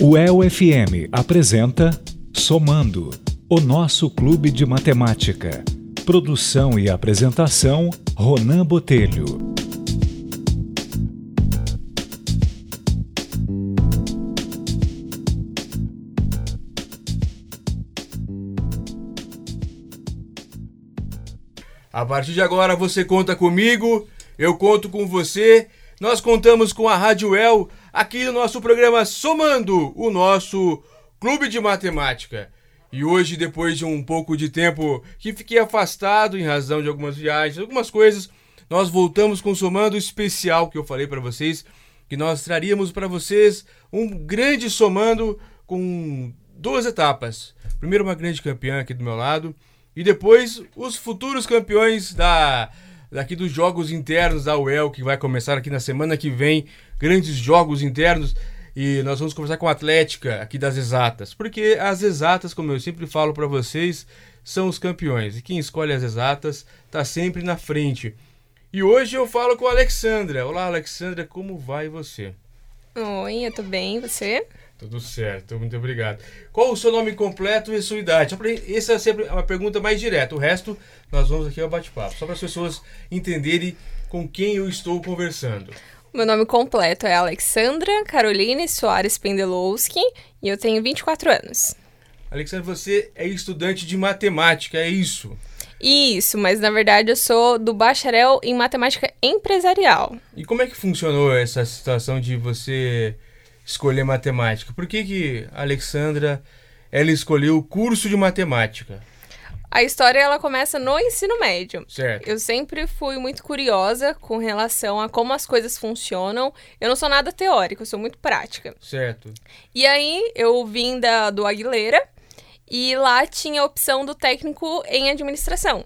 O EL-FM apresenta Somando, o nosso clube de matemática. Produção e apresentação, Ronan Botelho. A partir de agora você conta comigo, eu conto com você. Nós contamos com a Rádio El aqui no nosso programa Somando, o nosso clube de matemática. E hoje, depois de um pouco de tempo que fiquei afastado em razão de algumas viagens, algumas coisas, nós voltamos com o Somando especial que eu falei para vocês, que nós traríamos para vocês um grande Somando com duas etapas. Primeiro uma grande campeã aqui do meu lado, e depois os futuros campeões da daqui dos jogos internos da UEL, que vai começar aqui na semana que vem, grandes jogos internos. E nós vamos conversar com a Atlética aqui das exatas, porque as exatas, como eu sempre falo para vocês, são os campeões. E quem escolhe as exatas está sempre na frente. E hoje eu falo com a Alexandra. Olá, Alexandra, como vai você? Oi, eu tô bem, você? Tudo certo, muito obrigado. Qual o seu nome completo e sua idade? Essa é sempre uma pergunta mais direta. O resto, nós vamos aqui ao bate-papo. Só para as pessoas entenderem com quem eu estou conversando. Meu nome completo é Alexandra Caroline Soares Pendelowski e eu tenho 24 anos. Alexandra, você é estudante de matemática, é isso? Isso, mas na verdade eu sou do bacharel em matemática empresarial. E como é que funcionou essa situação de você escolher matemática? Por que, que a Alexandra ela escolheu o curso de matemática? A história ela começa no ensino médio. Certo. Eu sempre fui muito curiosa com relação a como as coisas funcionam. Eu não sou nada teórica, eu sou muito prática. Certo. E aí eu vim da, do Aguilera e lá tinha a opção do técnico em administração.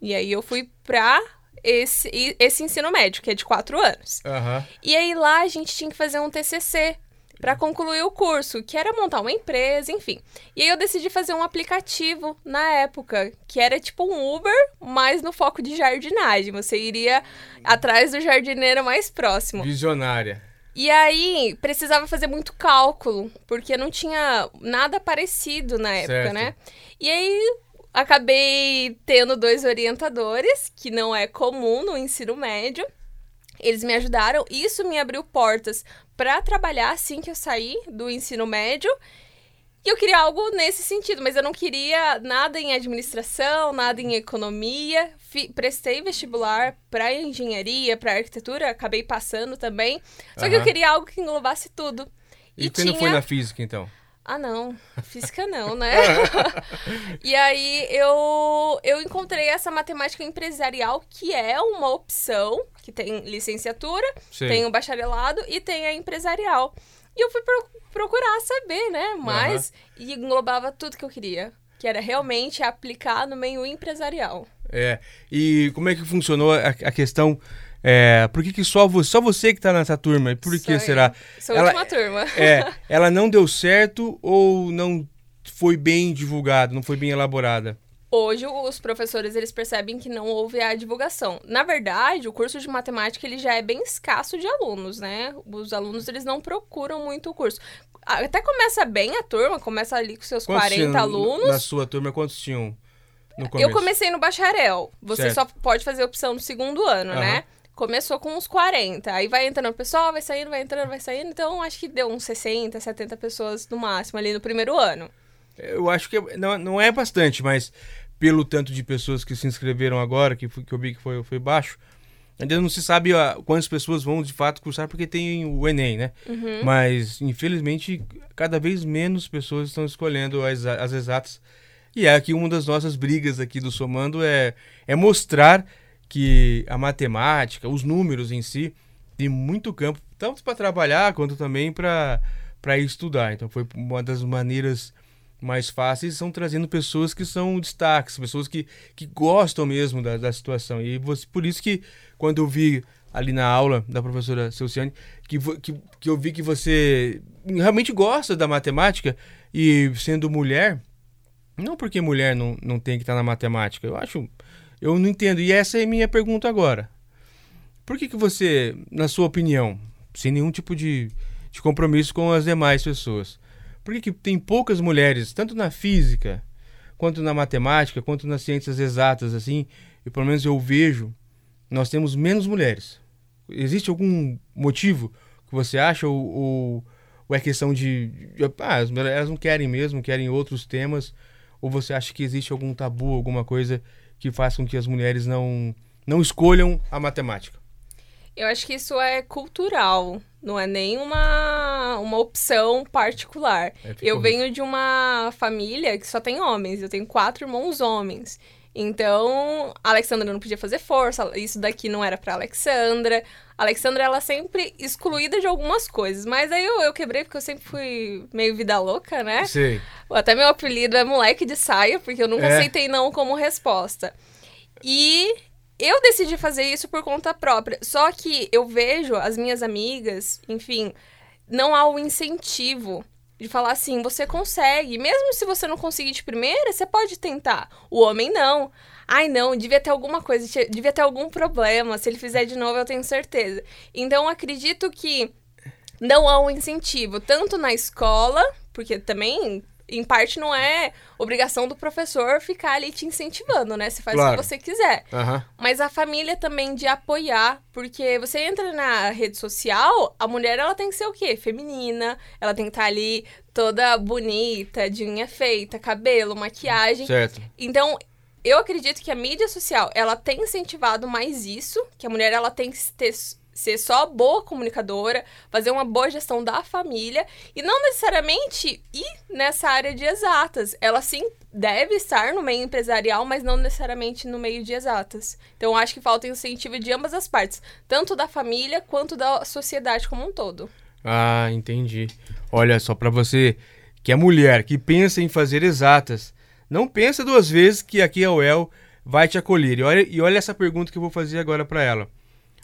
E aí eu fui pra esse, esse ensino médio, que é de quatro anos. Uhum. E aí lá a gente tinha que fazer um TCC para concluir o curso, que era montar uma empresa, enfim. E aí eu decidi fazer um aplicativo na época, que era tipo um Uber, mas no foco de jardinagem. Você iria atrás do jardineiro mais próximo. Visionária. E aí precisava fazer muito cálculo, porque não tinha nada parecido na época, Certo. né? E aí acabei tendo dois orientadores, que não é comum no ensino médio. Eles me ajudaram, isso me abriu portas para trabalhar assim que eu saí do ensino médio. E eu queria algo nesse sentido, mas eu não queria nada em administração, nada em economia. Fi- prestei vestibular para engenharia, para arquitetura, acabei passando também. Só que eu queria algo que englobasse tudo. E, quem não foi na física, então? Ah, não. Física não, né? e aí eu, eu encontrei essa matemática empresarial, que é uma opção, que tem licenciatura, Sei. tem o bacharelado e tem a empresarial. E eu fui pro- procurar saber, né? Mas e englobava tudo que eu queria. Que era realmente aplicar no meio empresarial. É. E como é que funcionou a, a questão? É, por que, que só você, só você que tá nessa turma? E por que será? Sou Ela- última turma. É, ela não deu certo ou não foi bem divulgada, não foi bem elaborada? Hoje os professores eles percebem que não houve a divulgação. Na verdade, o curso de matemática ele já é bem escasso de alunos, né? Os alunos eles não procuram muito o curso. Até começa bem a turma, começa ali com seus Quantos 40 tinham alunos. Na sua turma, quantos tinham no começo? Eu comecei no bacharel. Você Certo. só pode fazer opção no segundo ano, Aham. né? Começou com uns 40. Aí vai entrando o pessoal, vai saindo, vai entrando, vai saindo. Então, acho que deu uns 60, 70 pessoas no máximo ali no primeiro ano. Eu acho que não, não é bastante, mas pelo tanto de pessoas que se inscreveram agora, que, que eu vi que foi, foi baixo, ainda não se sabe ó, quantas pessoas vão de fato cursar, porque tem o Enem, né? Uhum. Mas, infelizmente, cada vez menos pessoas estão escolhendo as, as exatas. E é aqui uma das nossas brigas aqui do Somando é, é mostrar que a matemática, os números em si, tem muito campo, tanto para trabalhar quanto também para estudar. Então foi uma das maneiras mais fáceis são trazendo pessoas que são destaques, pessoas que, que gostam mesmo da, da situação. E você, por isso que quando eu vi ali na aula da professora Celciane, que, que, que eu vi que você realmente gosta da matemática e sendo mulher, não porque mulher não, não tem que estar na matemática, eu acho, eu não entendo. E essa é a minha pergunta agora. Por que, que você, na sua opinião, sem nenhum tipo de, de compromisso com as demais pessoas, por que, que tem poucas mulheres, tanto na física, quanto na matemática, quanto nas ciências exatas, assim, e pelo menos eu vejo, nós temos menos mulheres. Existe algum motivo que você acha ou, ou, ou é questão de, de ah, elas não querem mesmo, querem outros temas, ou você acha que existe algum tabu, alguma coisa que faz com que as mulheres não não escolham a matemática? Eu acho que isso é cultural, não é nem uma, uma opção particular. É, eu venho de uma família que só tem homens, eu tenho quatro irmãos homens. Então, a Alexandra não podia fazer força, isso daqui não era para Alexandra. A Alexandra, ela sempre excluída de algumas coisas, mas aí eu, eu quebrei porque eu sempre fui meio vida louca, né? Sim. Até meu apelido é moleque de saia, porque eu nunca é. aceitei não como resposta. E eu decidi fazer isso por conta própria. Só que eu vejo as minhas amigas, enfim, não há o incentivo de falar assim, você consegue. Mesmo se você não conseguir de primeira, você pode tentar. O homem não. Ai, não, devia ter alguma coisa, devia ter algum problema. Se ele fizer de novo, eu tenho certeza. Então, acredito que não há um incentivo, tanto na escola, porque também em parte não é obrigação do professor ficar ali te incentivando, né? Você faz claro. o que você quiser. Uhum. Mas a família também de apoiar, porque você entra na rede social, a mulher ela tem que ser o quê? Feminina, ela tem que estar ali toda bonita, de unha feita, cabelo, maquiagem. Certo. Então, eu acredito que a mídia social, ela tem incentivado mais isso, que a mulher ela tem que ter ser só boa comunicadora, fazer uma boa gestão da família e não necessariamente ir nessa área de exatas. Ela sim deve estar no meio empresarial, mas não necessariamente no meio de exatas. Então acho que falta incentivo de ambas as partes, tanto da família quanto da sociedade como um todo. Ah, entendi. Olha só para você que é mulher, que pensa em fazer exatas, não pensa duas vezes que aqui a UEL vai te acolher. E olha, e olha essa pergunta que eu vou fazer agora para ela.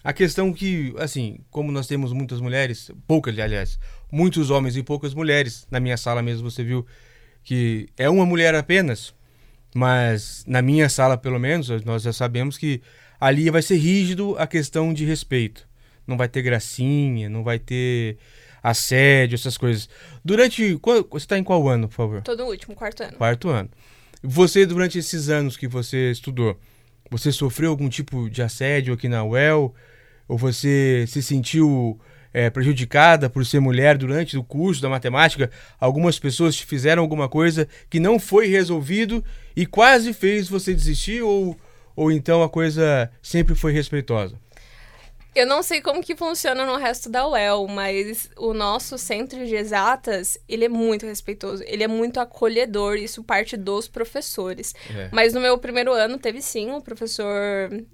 A questão que, assim, como nós temos muitas mulheres, poucas, aliás, muitos homens e poucas mulheres, na minha sala mesmo você viu que é uma mulher apenas, mas na minha sala, pelo menos, nós já sabemos que ali vai ser rígido a questão de respeito. Não vai ter gracinha, não vai ter assédio, essas coisas. Durante. Você está em qual ano, por favor? Todo último, quarto ano. Quarto ano. Você, durante esses anos que você estudou, você sofreu algum tipo de assédio aqui na UEL? Ou você se sentiu é, prejudicada por ser mulher durante o curso da matemática? Algumas pessoas te fizeram alguma coisa que não foi resolvido e quase fez você desistir? Ou, ou então a coisa sempre foi respeitosa? Eu não sei como que funciona no resto da UEL, mas o nosso centro de exatas, ele é muito respeitoso, ele é muito acolhedor, isso parte dos professores. É. Mas no meu primeiro ano teve sim um professor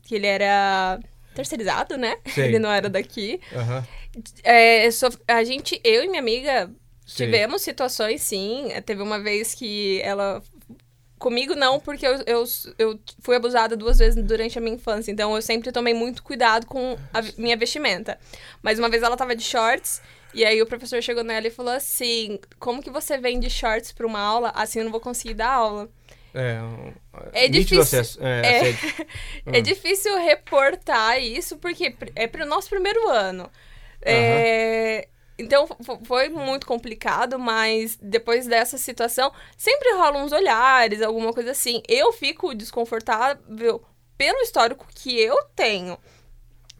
que ele era terceirizado, né? Sim. Ele não era daqui. Uhum. É, a gente, eu e minha amiga, sim. tivemos situações, sim. Teve uma vez que ela Comigo não, porque eu, eu, eu fui abusada duas vezes durante a minha infância. Então eu sempre tomei muito cuidado com a minha vestimenta. Mas uma vez ela tava de shorts, e aí o professor chegou nela e falou assim: Como que você vem de shorts pra uma aula? Assim eu não vou conseguir dar aula. É, é difícil. Acesso, é, é, é, difícil reportar isso, porque é pro nosso primeiro ano. Uhum. É, então foi muito complicado, mas depois dessa situação, sempre rolam uns olhares, alguma coisa assim. Eu fico desconfortável pelo histórico que eu tenho.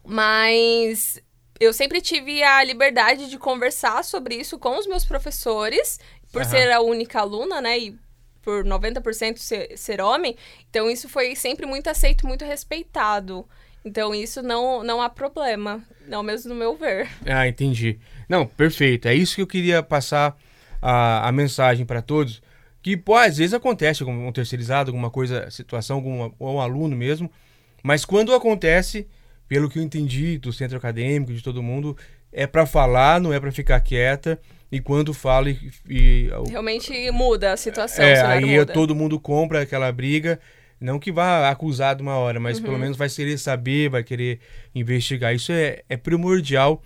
Mas eu sempre tive a liberdade de conversar sobre isso com os meus professores, por uhum. ser a única aluna, né? E por 90% ser, ser homem. Então, isso foi sempre muito aceito, muito respeitado. Então, isso não, não há problema, não mesmo no meu ver. Ah, entendi. Não, perfeito. É isso que eu queria passar a, a mensagem para todos. Que, pô, às vezes acontece com um terceirizado, alguma coisa, situação, algum, ou um aluno mesmo. Mas quando acontece, pelo que eu entendi do centro acadêmico, de todo mundo, é para falar, não é para ficar quieta e quando fala e, e realmente muda a situação. É, aí muda. todo mundo compra aquela briga, não que vá acusar de uma hora, mas uhum. pelo menos vai querer saber, vai querer investigar. Isso é, é primordial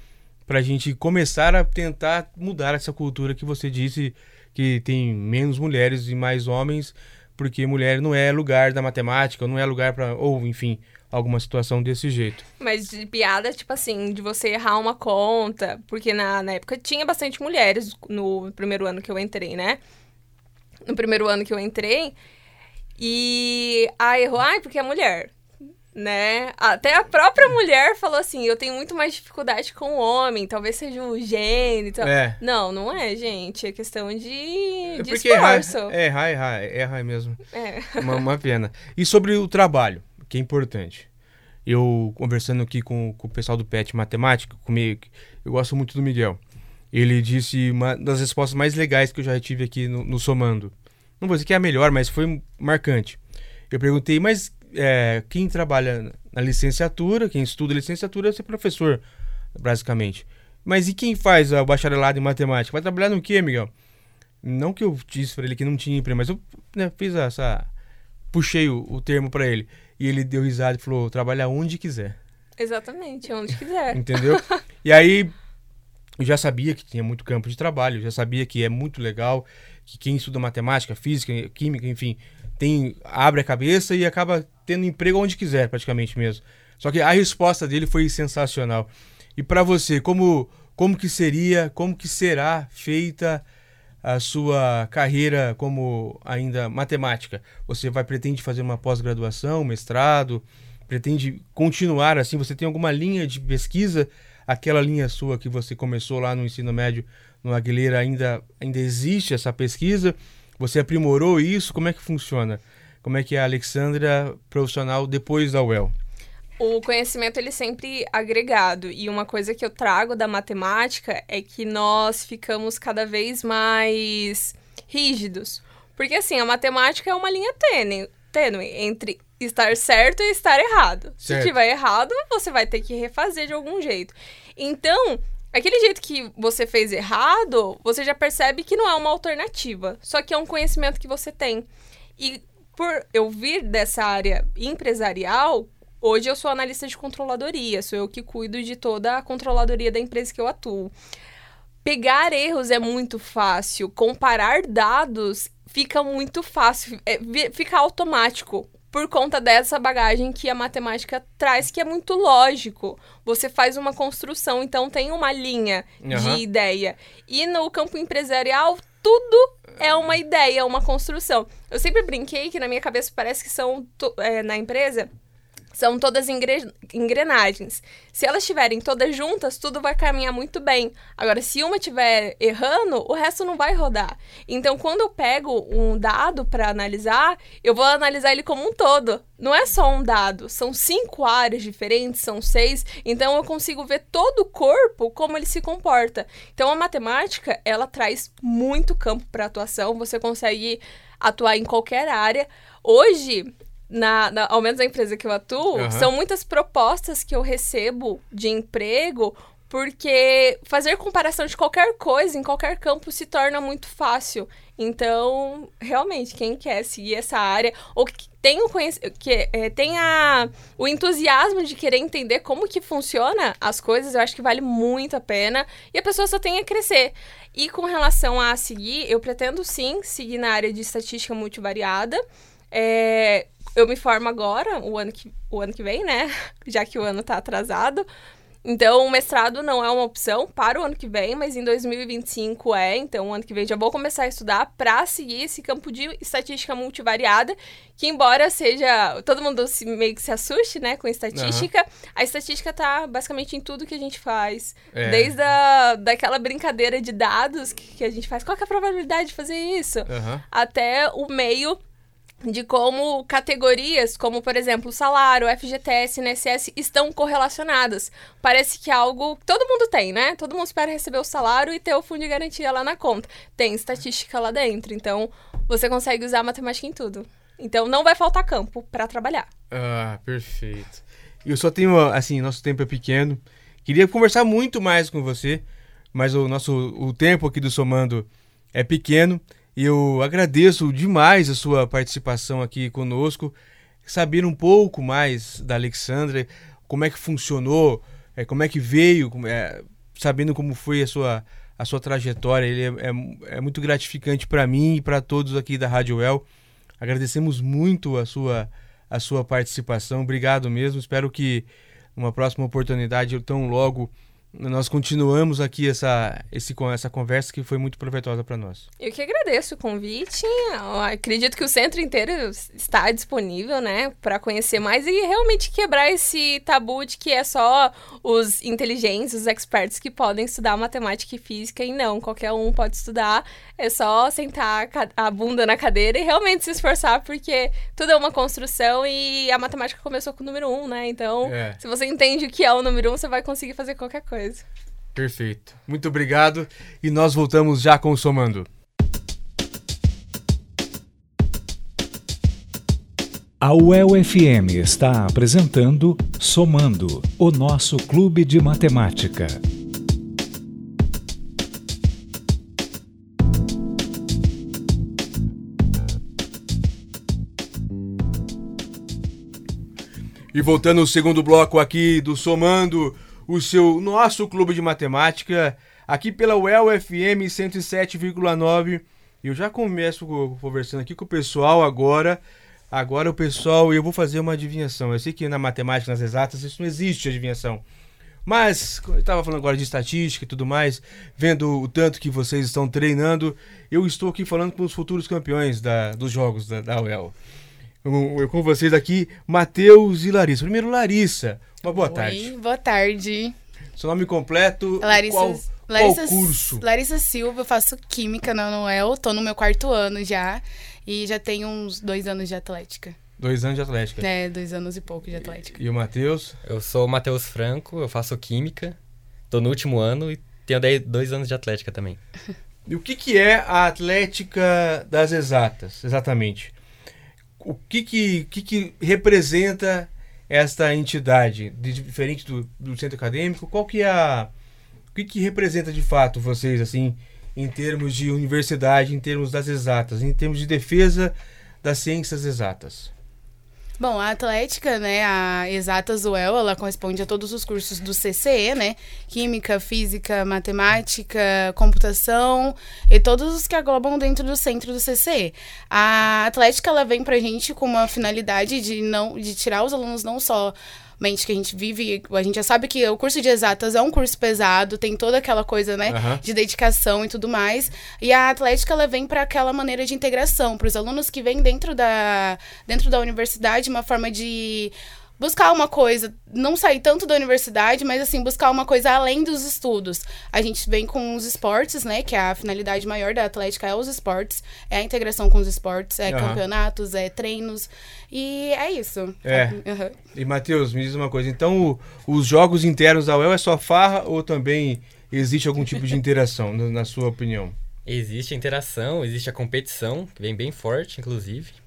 para a gente começar a tentar mudar essa cultura que você disse que tem menos mulheres e mais homens, porque mulher não é lugar da matemática, não é lugar para ou enfim alguma situação desse jeito. Mas de piada, tipo assim, de você errar uma conta, porque na, na época tinha bastante mulheres no primeiro ano que eu entrei, né? No primeiro ano que eu entrei. E ah, errou, ai, porque é mulher. Né? Até a própria mulher falou assim: eu tenho muito mais dificuldade com o homem, talvez seja o gênio. É. Não, não é, gente. É questão de, É de porque esforço. errar, é, errar, errar, errar mesmo. É. Uma, uma pena. E sobre o trabalho, que é importante. Eu, conversando aqui com, com o pessoal do PET Matemática, comigo, eu gosto muito do Miguel. Ele disse uma das respostas mais legais que eu já tive aqui no, no Somando. Não vou dizer que é a melhor, mas foi marcante. Eu perguntei, mas é, quem trabalha na licenciatura, quem estuda licenciatura, é ser professor, basicamente. Mas e quem faz o bacharelado em matemática? Vai trabalhar no quê, Miguel? Não que eu disse pra ele que não tinha emprego, mas eu né, fiz essa. Puxei o, o termo pra ele. E ele deu risada e falou: trabalhar onde quiser. Exatamente, onde quiser. Entendeu? e aí eu já sabia que tinha muito campo de trabalho, eu já sabia que é muito legal, que quem estuda matemática, física, química, enfim, tem abre a cabeça e acaba tendo emprego onde quiser, praticamente mesmo. Só que a resposta dele foi sensacional. E para você, como como que seria, como que será feita a sua carreira como ainda matemática? Você vai pretende fazer uma pós-graduação, mestrado, pretende continuar assim? Você tem alguma linha de pesquisa? Aquela linha sua que você começou lá no ensino médio no Aguilera ainda ainda existe essa pesquisa? Você aprimorou isso? Como é que funciona? Como é que é a Alexandra profissional depois da UEL? O conhecimento ele é sempre agregado e uma coisa que eu trago da matemática é que nós ficamos cada vez mais rígidos. Porque assim, a matemática é uma linha tênue, tênue entre estar certo e estar errado. Certo. Se tiver errado, você vai ter que refazer de algum jeito. Então, aquele jeito que você fez errado, você já percebe que não é uma alternativa, só que é um conhecimento que você tem. E por eu vir dessa área empresarial, hoje eu sou analista de controladoria, sou eu que cuido de toda a controladoria da empresa que eu atuo. Pegar erros é muito fácil, comparar dados fica muito fácil, é, fica automático. Por conta dessa bagagem que a matemática traz, que é muito lógico. Você faz uma construção, então tem uma linha Aham. de ideia. E no campo empresarial, tudo é uma ideia, uma construção. Eu sempre brinquei que na minha cabeça parece que são, é, na empresa, são todas engre- engrenagens. Se elas estiverem todas juntas, tudo vai caminhar muito bem. Agora, se uma estiver errando, o resto não vai rodar. Então, quando eu pego um dado para analisar, eu vou analisar ele como um todo. Não é só um dado, são cinco áreas diferentes, são seis. Então, eu consigo ver todo o corpo como ele se comporta. Então, a matemática ela traz muito campo para atuação. Você consegue atuar em qualquer área. Hoje, na, na- ao menos na empresa que eu atuo, Aham. são muitas propostas que eu recebo de emprego, porque fazer comparação de qualquer coisa em qualquer campo se torna muito fácil. Então, realmente, quem quer seguir essa área, ou que tem o, conhec- que, tem a- o entusiasmo de querer entender como que funciona as coisas, eu acho que vale muito a pena. E a pessoa só tem a crescer. E com relação a seguir, eu pretendo sim seguir na área de estatística multivariada. É, eu me formo agora, o ano, que, o ano que vem, né? Já que o ano tá atrasado. Então, o mestrado não é uma opção para o ano que vem, mas em 2025 é. Então, o ano que vem já vou começar a estudar para seguir esse campo de estatística multivariada, que embora seja. Todo mundo se, meio que se assuste, né, com estatística, a estatística tá basicamente em tudo que a gente faz. É. Desde a, daquela brincadeira de dados que, que a gente faz. Qual é a probabilidade de fazer isso? Aham. até o meio de como categorias, como por exemplo salário, FGTS, INSS, estão correlacionadas. Parece que é algo que todo mundo tem, né? Todo mundo espera receber o salário e ter o fundo de garantia lá na conta. Tem estatística lá dentro, então você consegue usar a matemática em tudo. Então não vai faltar campo para trabalhar. Ah, perfeito. Eu só tenho, assim, nosso tempo é pequeno. Queria conversar muito mais com você, mas o nosso o tempo aqui do Somando é pequeno. Eu agradeço demais a sua participação aqui conosco, saber um pouco mais da Alexandra, como é que funcionou, eh, como é que veio, é, sabendo como foi a sua, a sua trajetória. Ele é, é, é muito gratificante para mim e para todos aqui da Rádio El. Agradecemos muito a sua a sua participação. Obrigado mesmo. Espero que numa próxima oportunidade, tão logo nós continuamos aqui essa, esse, essa conversa que foi muito proveitosa para nós. Eu que agradeço o convite. Eu acredito que o centro inteiro está disponível, né, para conhecer mais e realmente quebrar esse tabu de que é só os inteligentes, os experts que podem estudar matemática e física e não, qualquer um pode estudar. É só sentar a bunda na cadeira e realmente se esforçar, porque tudo é uma construção e a matemática começou com o número um, né? Então, é. se você entende o que é o número um, você vai conseguir fazer qualquer coisa coisa. Perfeito. Muito obrigado. E nós voltamos já com o Somando. A UEL FM está apresentando Somando, o nosso clube de matemática. E voltando ao segundo bloco aqui do Somando, o seu nosso clube de matemática aqui pela UEL FM 107,9. Eu já começo conversando aqui com o pessoal agora. Agora o pessoal, eu vou fazer uma adivinhação. Eu sei que na matemática, nas exatas, isso não existe adivinhação. Mas, eu estava falando agora de estatística e tudo mais, vendo o tanto que vocês estão treinando, eu estou aqui falando com os futuros campeões da, dos jogos da, da UEL. Eu, com vocês aqui, Matheus e Larissa. Primeiro, Larissa, uma boa Oi, tarde. Boa tarde. Seu nome completo? Larissa, qual, Larissa, qual curso? Larissa Silva, eu faço Química na Noel, tô no meu quarto ano já. E já tenho uns dois anos de Atlética. Dois anos de Atlética. É, dois anos e pouco de Atlética. E, e o Matheus? Eu sou o Matheus Franco, eu faço Química, tô no último ano e tenho dois anos de Atlética também. E o que, que é a Atlética das Exatas, exatamente? O que, que, que, que representa esta entidade, de, diferente do, do centro acadêmico? Qual que é a... O que, que representa de fato vocês, assim, em termos de universidade, em termos das exatas, em termos de defesa das ciências exatas? Bom, a Atlética, né, a Exatas UEL, ela corresponde a todos os cursos do CCE, né? Química, Física, Matemática, Computação e todos os que aglobam dentro do centro do CCE. A Atlética, ela vem pra gente com uma finalidade de não de tirar os alunos não só mente que a gente vive, a gente já sabe que o curso de exatas é um curso pesado, tem toda aquela coisa, né, uhum. de dedicação e tudo mais. E a atlética ela vem para aquela maneira de integração, para os alunos que vêm dentro da dentro da universidade, uma forma de buscar uma coisa, não sair tanto da universidade, mas assim, buscar uma coisa além dos estudos. A gente vem com os esportes, né? Que é a finalidade maior da Atlética é os esportes, é a integração com os esportes, é uhum. campeonatos, é treinos. E é isso. É. Uhum. E, Matheus, me diz uma coisa. Então, o, os jogos internos da UEL é só farra ou também existe algum tipo de interação, na sua opinião? Existe a interação, existe a competição, que vem bem forte, inclusive.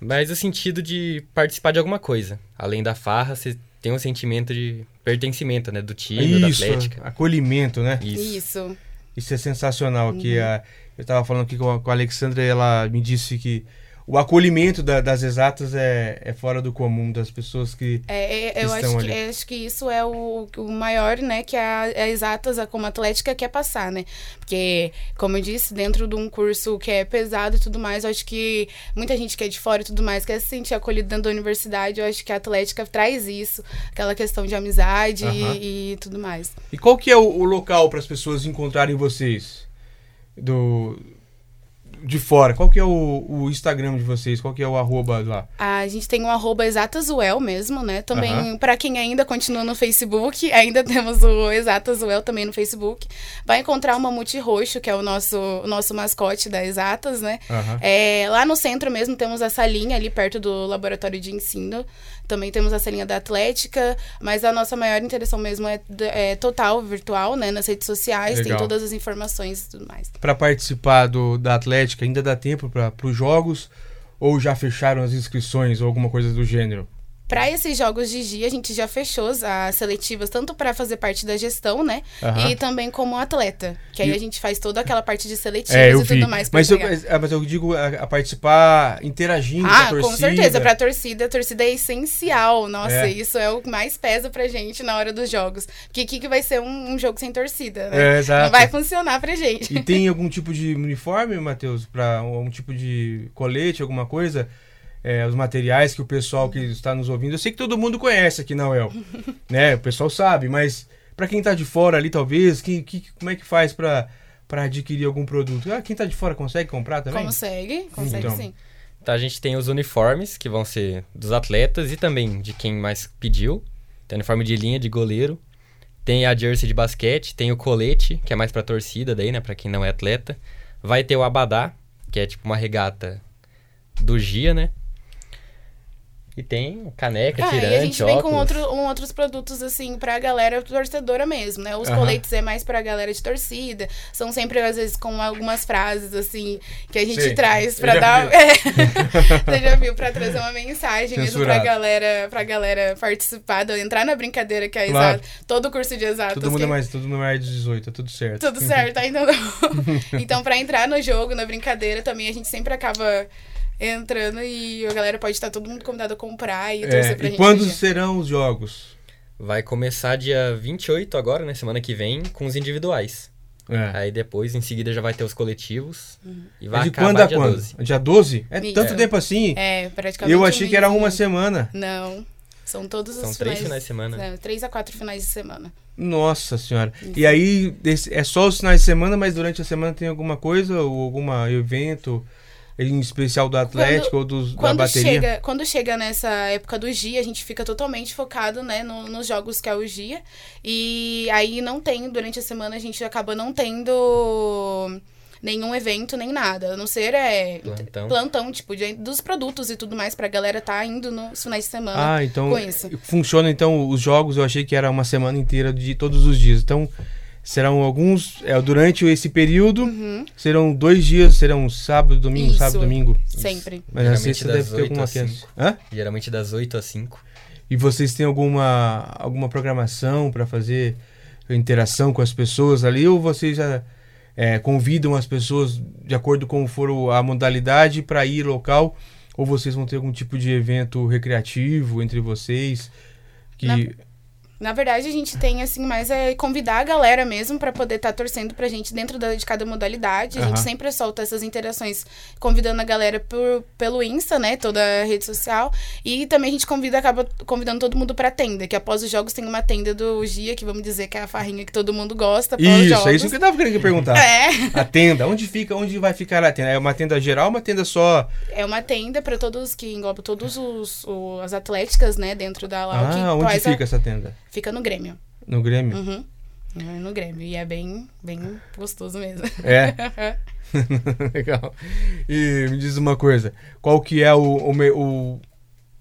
Mas o sentido de participar de alguma coisa. Além da farra, você tem um sentimento de pertencimento, né? Do time, Isso, da Atlética. acolhimento, né? Isso. Isso, Isso é sensacional. Uhum. Que a, eu estava falando aqui com a, com a Alexandra e ela me disse que o acolhimento da, das exatas é, é fora do comum das pessoas que, é, é, eu estão acho ali. Que, eu acho que isso é o, o maior, né, que a, a exatas, a, como atlética, quer passar, né? Porque, como eu disse, dentro de um curso que é pesado e tudo mais, eu acho que muita gente que é de fora e tudo mais quer se sentir acolhido dentro da universidade. Eu acho que a atlética traz isso, aquela questão de amizade uhum. e, e, tudo mais. E qual que é o, o local para as pessoas encontrarem vocês? Do de fora, qual que é o, o, Instagram de vocês? Qual que é o arroba lá? A gente tem o arroba exatasuel mesmo, né? Também, uhum. para quem ainda continua no Facebook, ainda temos o exatasuel também no Facebook. Vai encontrar o Mamute Roxo, que é o nosso, o nosso mascote da Exatas, né? Uhum. É, lá no centro mesmo temos a salinha ali perto do laboratório de ensino. Também temos a salinha da Atlética, mas a nossa maior interação mesmo é, é total, virtual, né? Nas redes sociais, Legal. tem todas as informações e tudo mais. Para participar do, da Atlética, ainda dá tempo para os jogos? Ou já fecharam as inscrições ou alguma coisa do gênero? Para esses jogos de dia, a gente já fechou as seletivas, tanto para fazer parte da gestão, né? Uhum. E também como atleta. Que aí e... a gente faz toda aquela parte de seletivas é, e tudo mais. Mas eu, é, mas eu digo a, a participar interagindo ah, com a torcida. com certeza. Pra torcida, a torcida é essencial. Nossa, é. isso é o que mais pesa pra gente na hora dos jogos. Porque o que, que vai ser um, um, jogo sem torcida, né? É, exato. Não vai funcionar pra gente. E tem algum tipo de uniforme, Matheus? Pra um, um tipo de colete, alguma coisa? É, os materiais que o pessoal que está nos ouvindo, eu sei que todo mundo conhece aqui na UEL, né? O pessoal sabe, mas para quem tá de fora ali, talvez, que, que, como é que faz para adquirir algum produto? Ah, quem tá de fora consegue comprar também? Consegue, consegue Então. sim. Então a gente tem os uniformes, que vão ser dos atletas e também de quem mais pediu. Tem o uniforme de linha, de goleiro. Tem a jersey de basquete, tem o colete, que é mais pra torcida daí, né? Pra quem não é atleta. Vai ter o abadá, que é tipo uma regata do Gia, né? E tem caneca, Ah, tirante, e a gente vem com óculos. outro, um outros produtos, assim, pra galera torcedora mesmo, né? Os coletes é mais pra galera de torcida. São sempre, às vezes, com algumas frases, assim, que a gente Sei. traz pra já dar. É. Você já viu? Pra trazer uma mensagem mesmo pra Censurado. galera, pra galera participar, de- entrar na brincadeira que é Claro. exato. Todo curso de exatos. Todo mundo que- é mais, todo mundo é mais de 18, tá tudo certo. tudo certo, ainda não. então, pra entrar no jogo, na brincadeira, também a gente sempre acaba entrando e a galera pode estar todo mundo convidado a comprar e torcer É, pra e gente. quando serão os jogos? Vai começar dia 28 agora, né? Semana que vem, com os individuais. É. Aí depois, em seguida, já vai ter os coletivos. Uhum. E É vai de acabar quando a dia quando? 12. Dia 12? É Isso. tanto tempo assim? É, praticamente. Eu um achei que era uma semana. Não. São todos São os três finais, finais de semana. é, três a quatro finais de semana. Nossa senhora. Isso. E aí, é só os finais de semana, mas durante a semana tem alguma coisa ou algum evento em especial do Atlético ou dos, da Quando bateria? chega, quando chega nessa época do GIA, a gente fica totalmente focado, né, no- nos jogos que é o GIA. E aí não tem, durante a semana, a gente acaba não tendo nenhum evento, nem nada. A não ser é, Plantão. plantão, tipo, de- dos produtos e tudo mais pra galera tá indo nos finais de semana. Ah, então com isso. funciona então os jogos, eu achei que era uma semana inteira de todos os dias. Então serão alguns é, durante esse período, Uhum, serão dois dias, serão sábado, domingo, Isso. sábado, domingo. sempre. Mas na Geralmente das deve ter 8 alguma às coisa. 5. Hã? Geralmente das 8 às 5. E vocês têm alguma alguma programação para fazer interação com as pessoas ali ou vocês já é, convidam as pessoas de acordo com for o- a modalidade para ir local ou vocês vão ter algum tipo de evento recreativo entre vocês que Na- Na verdade, a gente tem, assim, mais é convidar a galera mesmo pra poder estar torcendo pra gente dentro da- de cada modalidade. A gente sempre solta essas interações convidando a galera por, pelo Insta, né? Toda a rede social. E também a gente convida, acaba convidando todo mundo pra tenda, que após os jogos tem uma tenda do Gia, que vamos dizer que é a farrinha que todo mundo gosta. os Isso, é isso que eu tava querendo perguntar. É, A tenda, onde fica, onde vai ficar a tenda? É uma tenda geral ou uma tenda só? é uma tenda pra todos, que engloba todos os, o- as atléticas, né? Dentro da LAU. que Ah, onde faz a- fica essa tenda? Fica no Grêmio. No Grêmio? Uhum. É No Grêmio. E é bem, bem gostoso mesmo. É. Legal. E me diz uma coisa, qual que é o, o, o-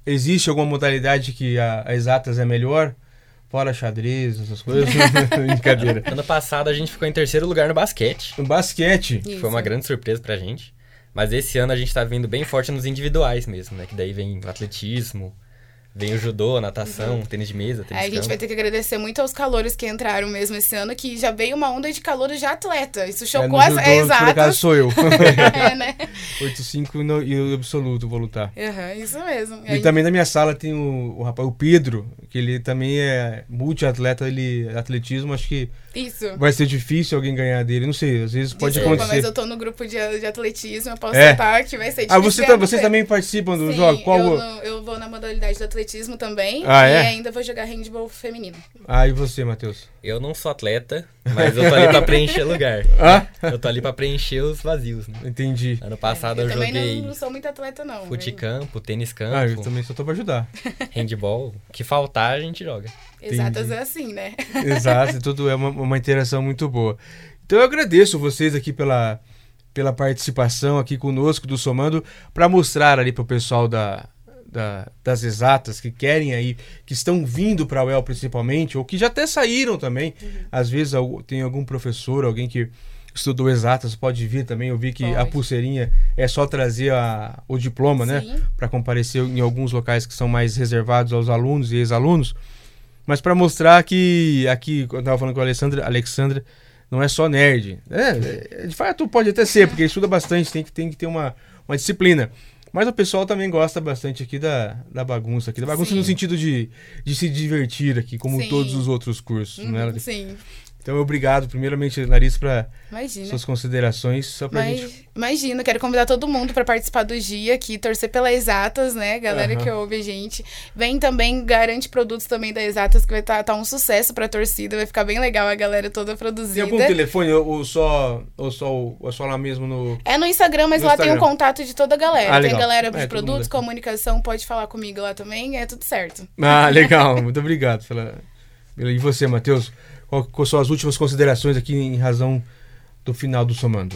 existe alguma modalidade que a, a exatas é melhor? Fora xadrez, essas coisas? Brincadeira. Ano passado a gente ficou em terceiro lugar no basquete. No basquete. que Isso. Foi uma grande surpresa pra gente. Mas esse ano a gente tá vindo bem forte nos individuais mesmo, né? Que daí vem o atletismo, vem o judô, a natação, tênis de mesa, tênis Aí de a gente vai ter que agradecer muito aos calores que entraram mesmo esse ano, que já veio uma onda de calor já atleta. Isso chocou é, as no é, judô, por acaso exato. sou eu. é, né? 8-5 no- e o absoluto vou lutar. Aham, isso mesmo. E também na minha sala tem o, o rapaz, o Pedro, que ele também é multiatleta, ele atletismo, acho que Isso. vai ser difícil alguém ganhar dele, não sei, às vezes pode Desculpa, acontecer. mas eu tô no grupo de, de atletismo, eu posso É. citar que vai ser difícil. Ah, você tá- vocês você. também participam do Sim, jogo? Qual eu, no- eu vou na modalidade do atletismo também. Ah, e é? ainda vou jogar handball feminino. Ah, e você, Matheus? Eu não sou atleta, mas eu tô ali pra preencher lugar. Ah, Eu tô ali pra preencher os vazios, né? entendi. Ano passado eu, eu também joguei não, não sou muito atleta, não. futecampo, tênis campo, Ah, eu também só tô pra ajudar. handball. O que faltar, a gente joga. Exatas Entendi. é assim, né? Exato, tudo é uma, uma interação muito boa. Então eu agradeço vocês aqui pela, pela participação aqui conosco do Somando, para mostrar ali pro pessoal da, da- das exatas que querem aí, que estão vindo para a UEL principalmente, ou que já até saíram também. Às vezes tem algum professor, alguém que estudou exatas, pode vir também. Eu vi que a Pode. pulseirinha é só trazer a- o diploma, né? Sim. para comparecer em alguns locais que são mais reservados aos alunos e ex-alunos, mas para mostrar que aqui, quando eu estava falando com a Alessandra, Alexandra não é só nerd. É, de fato pode até ser, porque estuda bastante, tem que, tem que ter uma, uma disciplina. Mas o pessoal também gosta bastante aqui da, da bagunça, aqui da bagunça Sim. no sentido de, de se divertir aqui, como Sim. todos os outros cursos, né? Uhum, Sim. Então, obrigado, primeiramente, Larissa, para suas considerações. Só pra Mas, gente. Imagina, quero convidar todo mundo para participar do dia aqui, torcer pela Exatas, né? Galera Aham. que ouve a gente. Vem também, garante produtos também da Exatas, que vai estar um sucesso pra torcida, vai ficar bem legal a galera toda Tem produzida. algum telefone ou só, ou só, ou só lá mesmo no. É no Instagram, mas No lá tem o Instagram. contato de toda a galera. Ah, tem galera É, de todo produtos, comunicação, pode falar comigo lá também, é tudo certo. Ah, legal. Muito obrigado. Pela... E você, Matheus? Qual, quais são as últimas considerações aqui em razão do final do Somando?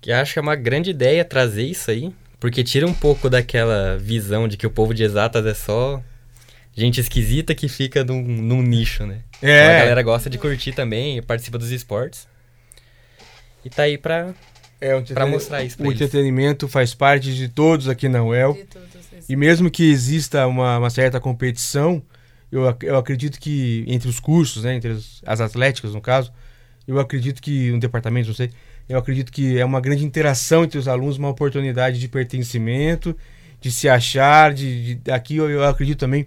Que acho que é uma grande ideia trazer isso aí, porque tira um pouco daquela visão de que o povo de exatas é só gente esquisita que fica num, num nicho, né? Então a galera gosta de curtir também, participa dos esportes. E tá aí pra. é um pra mostrar isso pra O eles. entretenimento faz parte de todos aqui na UEL. E mesmo que exista uma, uma certa competição, eu, eu acredito que entre os cursos, né, entre as, as atléticas, no caso, eu acredito que, no departamento, não sei, eu acredito que é uma grande interação entre os alunos, uma oportunidade de pertencimento, de se achar, de, de aqui eu, eu acredito também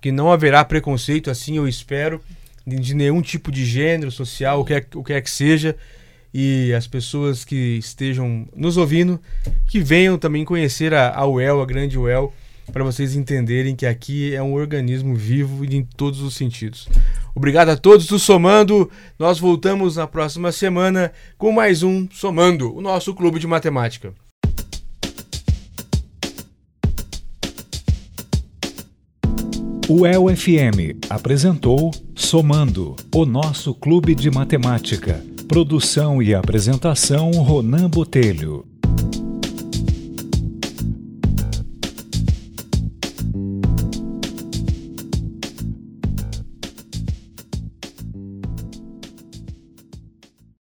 que não haverá preconceito, assim eu espero, de, de nenhum tipo de gênero social, o que, é, o que é que seja, e as pessoas que estejam nos ouvindo, que venham também conhecer a, a UEL, a grande UEL, para vocês entenderem que aqui é um organismo vivo em todos os sentidos. Obrigado a todos do Somando. Nós voltamos na próxima semana com mais um Somando, o nosso clube de matemática. O El FM apresentou Somando, o nosso clube de matemática. Produção e apresentação Ronan Botelho.